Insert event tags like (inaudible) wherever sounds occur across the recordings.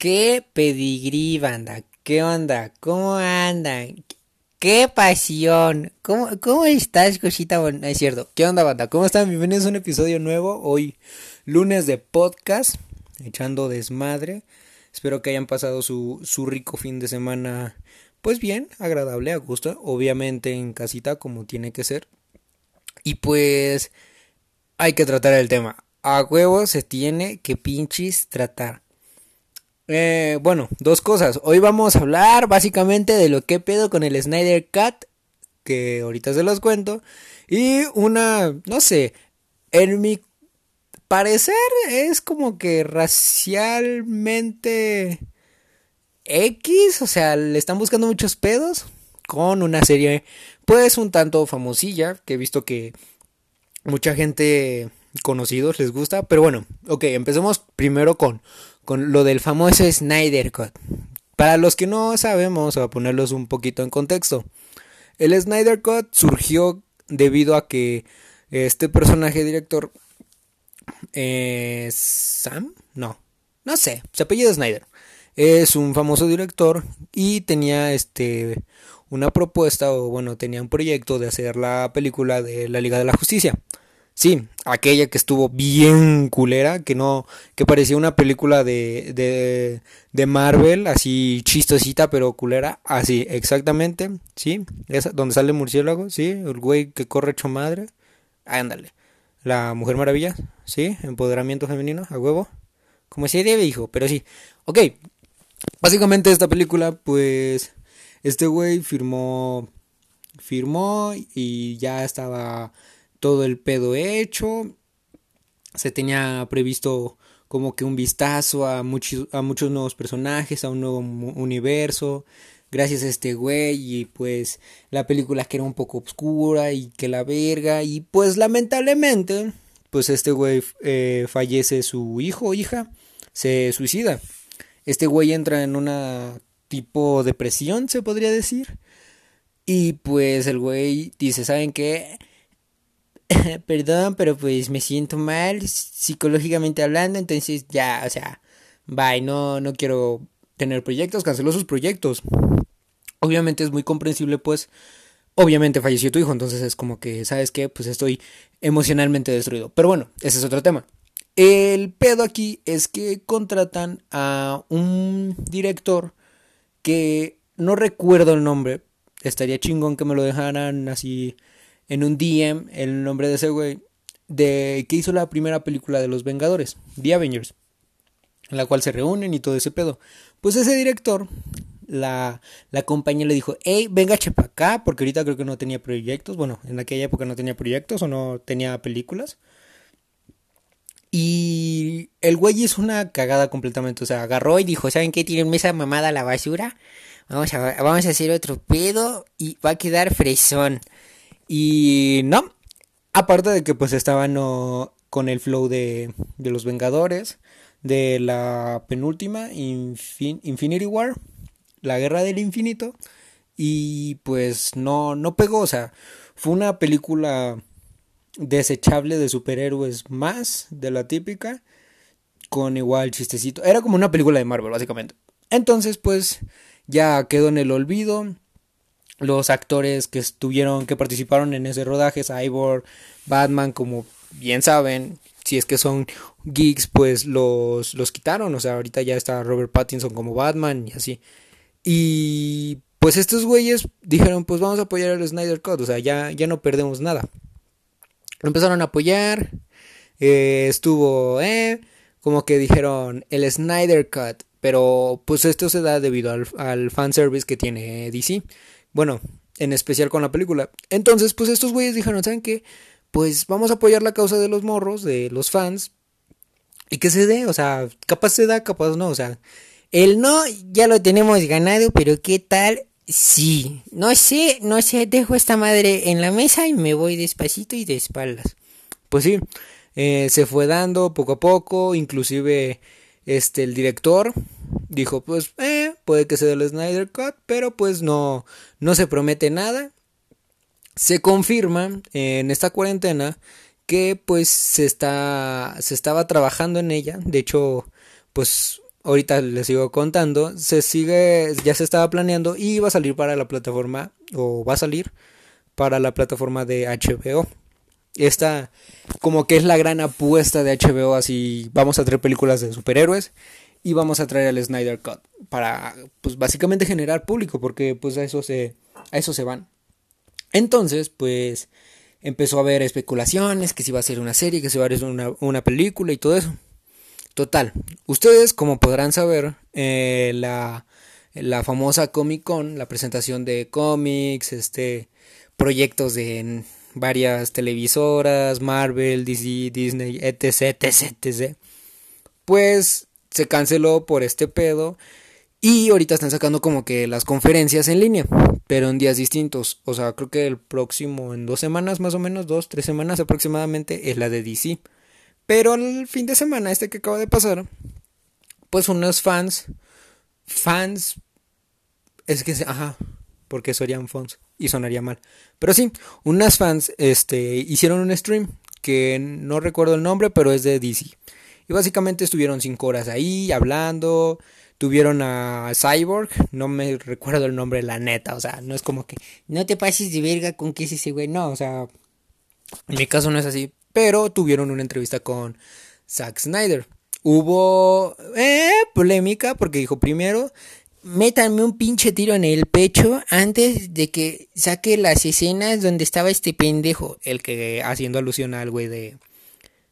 ¿Qué pedigrí, banda? ¿Qué onda? ¿Cómo andan? ¡Qué pasión! ¿Cómo, cómo estás, cosita? es cierto. ¿Qué onda, banda? ¿Cómo están? Bienvenidos a un episodio nuevo. Hoy, lunes de podcast, echando desmadre. Espero que hayan pasado su, su rico fin de semana, pues bien, agradable, a gusto. Obviamente en casita, como tiene que ser. Y pues, hay que tratar el tema. A huevo se tiene que pinches tratar. Eh, bueno, dos cosas. Hoy vamos a hablar básicamente de lo que pedo con el Snyder Cut, que ahorita se los cuento. Y una, no sé, en mi parecer es como que racialmente X, o sea, le están buscando muchos pedos con una serie pues un tanto famosilla, que he visto que mucha gente conocidos les gusta, pero bueno, ok, empecemos primero con con lo del famoso Snyder Cut. Para los que no sabemos, a ponerlos un poquito en contexto, el Snyder Cut surgió debido a que este personaje director eh, Sam, no, no sé, se apellido Snyder. Es un famoso director y tenía este una propuesta o bueno, tenía un proyecto de hacer la película de la Liga de la Justicia. Sí, aquella que estuvo bien culera, que no, que parecía una película de, de, de Marvel, así chistosita, pero culera, así, exactamente, sí, esa, donde sale el murciélago, sí, el güey que corre hecho madre, ándale, la Mujer Maravilla, sí, empoderamiento femenino, a huevo, como se debe, hijo, pero sí, ok, básicamente esta película, pues, este güey firmó, firmó y ya estaba todo el pedo hecho. Se tenía previsto como que un vistazo a muchos, a muchos nuevos personajes, a un nuevo universo. Gracias a este güey y pues la película que era un poco oscura y que la verga y pues lamentablemente pues este güey eh, fallece su hijo o hija, se suicida. Este güey entra en una tipo depresión, se podría decir. Y pues el güey dice, ¿saben qué? (laughs) perdón, pero pues me siento mal psicológicamente hablando, entonces ya, o sea, bye, no, no quiero tener proyectos, canceló sus proyectos. Obviamente es muy comprensible, pues, obviamente falleció tu hijo, entonces es como que, ¿sabes qué? Pues estoy emocionalmente destruido. Pero bueno, ese es otro tema. El pedo aquí es que contratan a un director que no recuerdo el nombre. Estaría chingón que me lo dejaran así en un DM el nombre de ese güey de que hizo la primera película de los Vengadores, The Avengers, en la cual se reúnen y todo ese pedo. Pues ese director, la, la compañía le dijo, hey, venga chepa acá, porque ahorita creo que no tenía proyectos, bueno, en aquella época no tenía proyectos o no tenía películas. Y el güey hizo una cagada completamente, o sea, agarró y dijo, ¿saben qué? Tienen esa mamada a la basura. Vamos a, vamos a hacer otro pedo y va a quedar fresón. Y no, aparte de que pues estaban con el flow de, de, los Vengadores, de la penúltima Infinity War, la Guerra del Infinito, y pues no, no pegó, o sea, fue una película desechable de superhéroes más de la típica, con igual chistecito, era como una película de Marvel básicamente. Entonces pues ya quedó en el olvido los actores que estuvieron, que participaron en ese rodaje, Cyborg, Batman, como bien saben, si es que son geeks, pues los, los quitaron, o sea, ahorita ya está Robert Pattinson como Batman y así. Y pues estos güeyes dijeron, pues vamos a apoyar al Snyder Cut, o sea, ya, ya no perdemos nada. Empezaron a apoyar, eh, estuvo, eh, como que dijeron el Snyder Cut, pero pues esto se da debido al, al fanservice que tiene DC. Bueno, en especial con la película. Entonces, pues estos güeyes dijeron, ¿saben qué? Pues vamos a apoyar la causa de los morros, de los fans. Y que se dé, o sea, capaz se da, capaz no, o sea. El no ya lo tenemos ganado, pero ¿qué tal? Sí, no sé, no sé, dejo esta madre en la mesa y me voy despacito y de espaldas. Pues sí, eh, se fue dando poco a poco, inclusive este el director dijo, pues, eh, puede que sea el Snyder Cut, pero pues no, no se promete nada. Se confirma en esta cuarentena que pues se está, se estaba trabajando en ella. De hecho, pues ahorita les sigo contando, se sigue, ya se estaba planeando y va a salir para la plataforma, o va a salir para la plataforma de HBO. Esta como que es la gran apuesta de HBO, así vamos a traer películas de superhéroes y vamos a traer el Snyder Cut para pues básicamente generar público porque pues a eso se a eso se van. Entonces, pues empezó a haber especulaciones que si va a ser una serie, que si va a ser una, una película y todo eso. Total, ustedes como podrán saber, eh, la, la famosa Comic Con, la presentación de cómics, este, proyectos de varias televisoras, Marvel, DC, Disney, etc, etc, etc. Pues se canceló por este pedo y ahorita están sacando como que las conferencias en línea, pero en días distintos. O sea, creo que el próximo, en dos semanas más o menos, dos, tres semanas aproximadamente, es la de DC. Pero el fin de semana, este que acaba de pasar, pues unos fans, fans, es que, ajá, porque serían fans y sonaría mal. Pero sí, unas fans, este, hicieron un stream que no recuerdo el nombre, pero es de DC. Y básicamente estuvieron cinco horas ahí hablando, Tuvieron a Cyborg, no me recuerdo el nombre, la neta, o sea, no es como que no te pases de verga con que es ese güey, no, o sea, en mi caso no es así, pero tuvieron una entrevista con Zack Snyder. Hubo eh, polémica porque dijo primero, métanme un pinche tiro en el pecho antes de que saque las escenas donde estaba este pendejo, el que haciendo alusión al güey de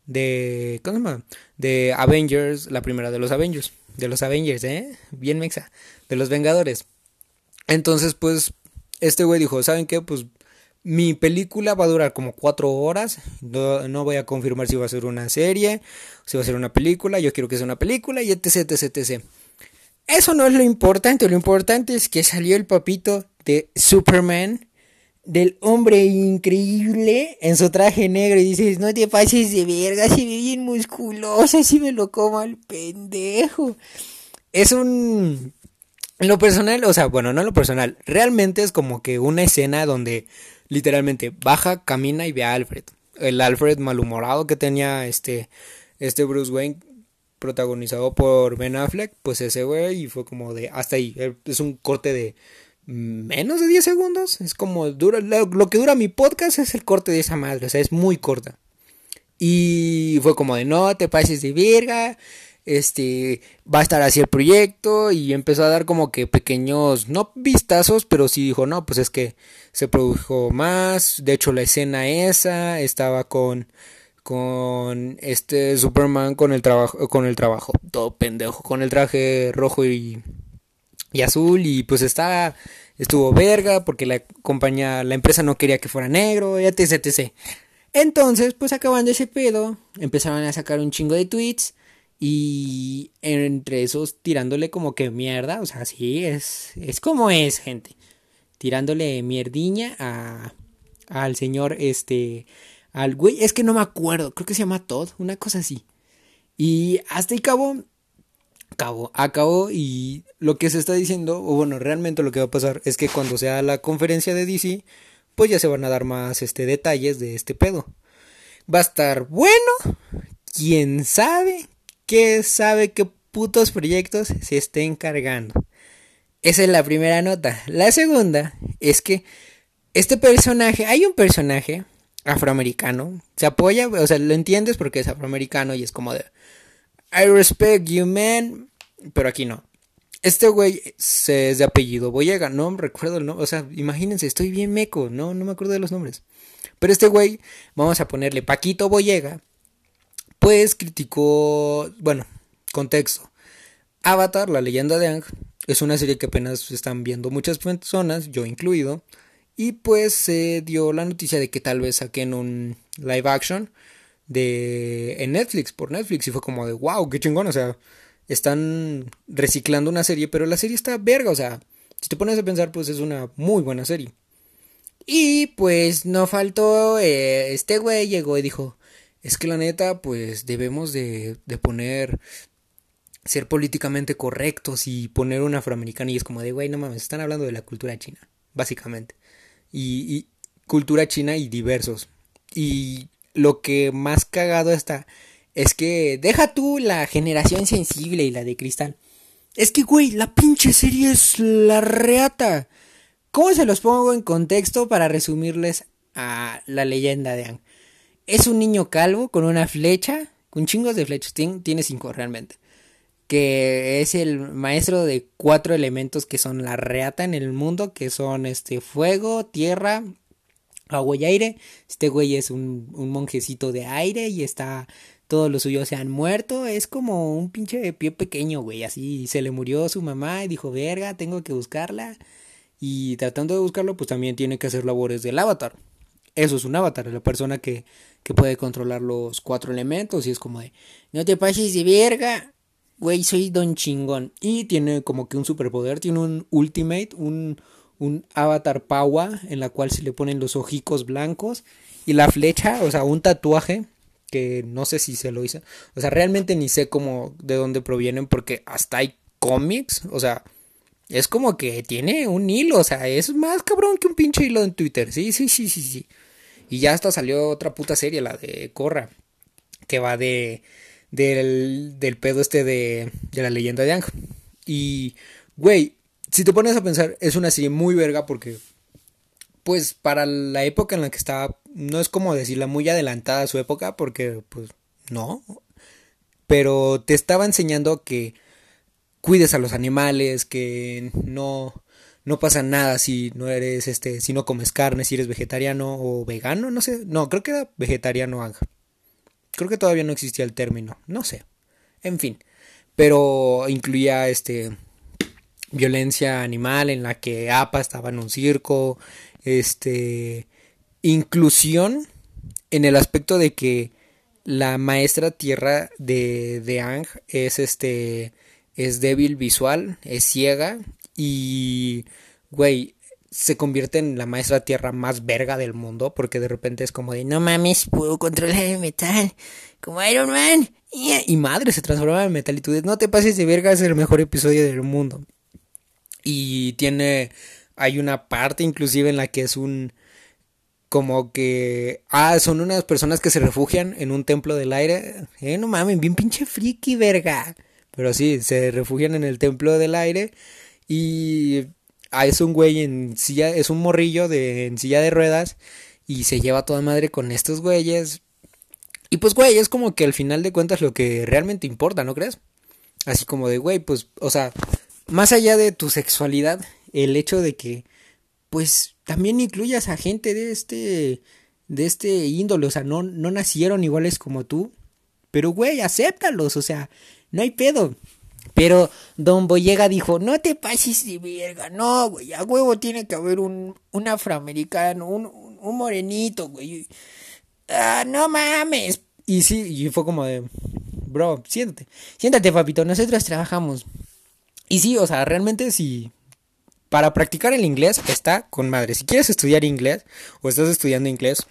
de ¿cómo se llama? De Avengers, la primera de los Avengers de los Avengers, ¿eh? Bien mexa, de los Vengadores. Entonces, pues, este güey dijo, ¿saben qué? Pues mi película va a durar como cuatro horas. No, voy a confirmar si va a ser una serie, si va a ser una película. Yo quiero que sea una película y etc, etc. Eso no es lo importante. Lo importante es que salió el papito de Superman. Del hombre increíble en su traje negro. Y dices, no te pases de verga. Si ve bien musculoso. Si me lo como al pendejo. Es un lo personal, o sea, bueno, no lo personal, realmente es como que una escena donde literalmente baja, camina y ve a Alfred. El Alfred malhumorado que tenía este, este Bruce Wayne protagonizado por Ben Affleck, pues ese güey y fue como de hasta ahí. Es un corte de menos de 10 segundos. Es como dura, lo, que dura mi podcast es el corte de esa madre, o sea, es muy corta. Y fue como de no te pases de verga este, va a estar así el proyecto y empezó a dar como que pequeños, no vistazos, pero sí dijo, no, pues es que se produjo más, de hecho la escena esa estaba con con este Superman con el trabajo con el trabajo todo pendejo con el traje rojo y, y azul y pues está estuvo verga porque la compañía la empresa no quería que fuera negro etc etc entonces pues acabando ese pedo empezaron a sacar un chingo de tweets y entre esos tirándole como que mierda, o sea, sí, es, es como es, gente. Tirándole mierdiña a, al señor, este, al güey, es que no me acuerdo, creo que se llama Todd, una cosa así. Y hasta ahí acabó, acabó, acabó y lo que se está diciendo, o bueno, realmente lo que va a pasar es que cuando sea la conferencia de DC, pues ya se van a dar más este, detalles de este pedo. Va a estar bueno, quién sabe, que sabe qué putos proyectos se estén cargando. Esa es la primera nota. La segunda es que este personaje, hay un personaje afroamericano, se apoya, o sea, lo entiendes porque es afroamericano y es como de I respect you man, pero aquí no. Este güey es de apellido Boyega, no recuerdo el nombre, o sea, imagínense, estoy bien meco, no, no me acuerdo de los nombres. Pero este güey, vamos a ponerle Paquito Boyega, pues criticó, bueno, contexto. Avatar, la leyenda de Ang, es una serie que apenas están viendo muchas personas, yo incluido, y pues se dio la noticia de que tal vez saquen un live action de en Netflix, por Netflix, y fue como de wow, qué chingón, o sea, están reciclando una serie, pero la serie está verga, o sea, si te pones a pensar, pues es una muy buena serie. Y pues no faltó, eh, este güey llegó y dijo, es que la neta, pues debemos de, de poner ser políticamente correctos y poner un afroamericano y es como de, güey, no mames, están hablando de la cultura china, básicamente. Y, y, cultura china y diversos. Y lo que más cagado está es que deja tú la generación sensible y la de cristal. Es que, güey, la pinche serie es la reata. ¿Cómo se los pongo en contexto para resumirles a la leyenda de Ang? Es un niño calvo con una flecha, con chingos de flechas, tiene cinco realmente. Que es el maestro de cuatro elementos que son la reata en el mundo, que son este fuego, tierra, agua y aire. Este güey es un, un monjecito de aire y está todos los suyos se han muerto. Es como un pinche pie pequeño, güey. Así se le murió su mamá y dijo, verga, tengo que buscarla. Y tratando de buscarlo, pues también tiene que hacer labores del avatar. Eso es un avatar, la persona que, que puede controlar los cuatro elementos. Y es como de, no te pases de verga. Güey, soy don chingón. Y tiene como que un superpoder, tiene un ultimate, un, un avatar paua en la cual se le ponen los ojicos blancos y la flecha, o sea, un tatuaje que no sé si se lo hizo. O sea, realmente ni sé cómo, de dónde provienen, porque hasta hay cómics, o sea, es como que tiene un hilo, o sea, es más cabrón que un pinche hilo en Twitter. Sí, sí, sí, sí, sí. Y ya hasta salió otra puta serie, la de Corra, que va de del, del pedo este de, de la leyenda de Ángel. Y, güey, si te pones a pensar, es una serie muy verga porque pues para la época en la que estaba, no es como decirla muy adelantada a su época, porque pues no, pero te estaba enseñando que cuides a los animales, que no, no pasa nada si no eres, este, si no comes carne, si eres vegetariano o vegano, no sé, no, creo que era vegetariano. Creo que todavía no existía el término, no sé. En fin, pero incluía este violencia animal en la que APA estaba en un circo, este, inclusión en el aspecto de que la maestra tierra de, de Ang es este, es débil visual, es ciega y, güey, se convierte en la maestra tierra más verga del mundo porque de repente es como de no mames, puedo controlar el metal como Iron Man y madre se transforma en metal y tú dices no te pases de verga es el mejor episodio del mundo y tiene hay una parte inclusive en la que es un como que ah son unas personas que se refugian en un templo del aire. Eh no mames bien pinche friki verga. Pero sí se refugian en el templo del aire y ah, es un güey en silla es un morrillo de en silla de ruedas y se lleva toda madre con estos güeyes. Y pues güey es como que al final de cuentas lo que realmente importa no crees así como de güey pues o sea más allá de tu sexualidad el hecho de que pues también incluyas a gente de este de este índole, o sea, no, no nacieron iguales como tú, pero güey, acéptalos, o sea, no hay pedo. Pero Don Boyega dijo, no te pases de verga, no, güey, a huevo tiene que haber un, un afroamericano, un, un morenito, güey. Ah, no mames. Y sí, y fue como de, bro, siéntate, siéntate, papito, nosotros trabajamos. Y sí, o sea, realmente sí, para practicar el inglés está con madre. Si quieres estudiar inglés o estás estudiando inglés,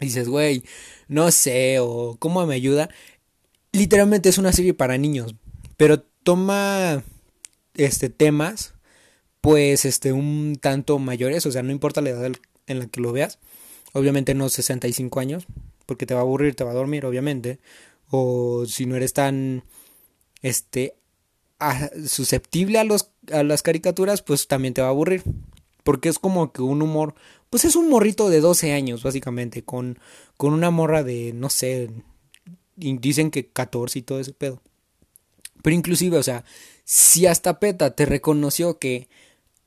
dices, güey, no sé, o cómo me ayuda. Literalmente es una serie para niños, pero toma este temas pues este un tanto mayores, o sea, no importa la edad en la que lo veas. Obviamente no 65 años, porque te va a aburrir, te va a dormir, obviamente. O si no eres tan este susceptible a, los, a las caricaturas, pues también te va a aburrir. Porque es como que un humor, pues es un morrito de 12 años, básicamente, con, con una morra de, no sé, dicen que 14 y todo ese pedo. Pero inclusive, o sea, si hasta PETA te reconoció que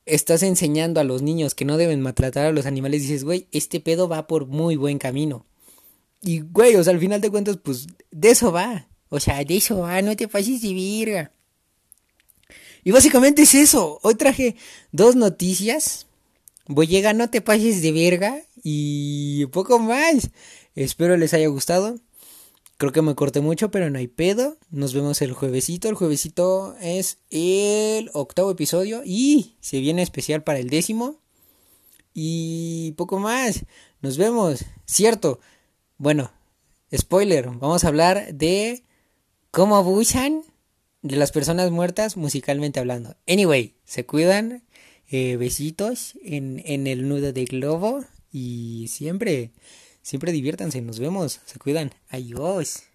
estás enseñando a los niños que no deben maltratar a los animales, dices, güey, este pedo va por muy buen camino. Y, güey, o sea, al final de cuentas, pues, de eso va. O sea, de eso va, no te pases de virga. Y básicamente es eso. Hoy traje dos noticias. Voy llegar, no te pases de verga. Y poco más. Espero les haya gustado. Creo que me corté mucho, pero no hay pedo. Nos vemos el juevesito. El juevesito es el octavo episodio. Y se viene especial para el décimo. Y poco más. Nos vemos. Cierto. Bueno, spoiler. Vamos a hablar de cómo abusan de las personas muertas musicalmente hablando. Anyway, se cuidan. Eh, besitos en, en el nudo de globo. Y siempre, siempre diviértanse. Nos vemos. Se cuidan. Adiós.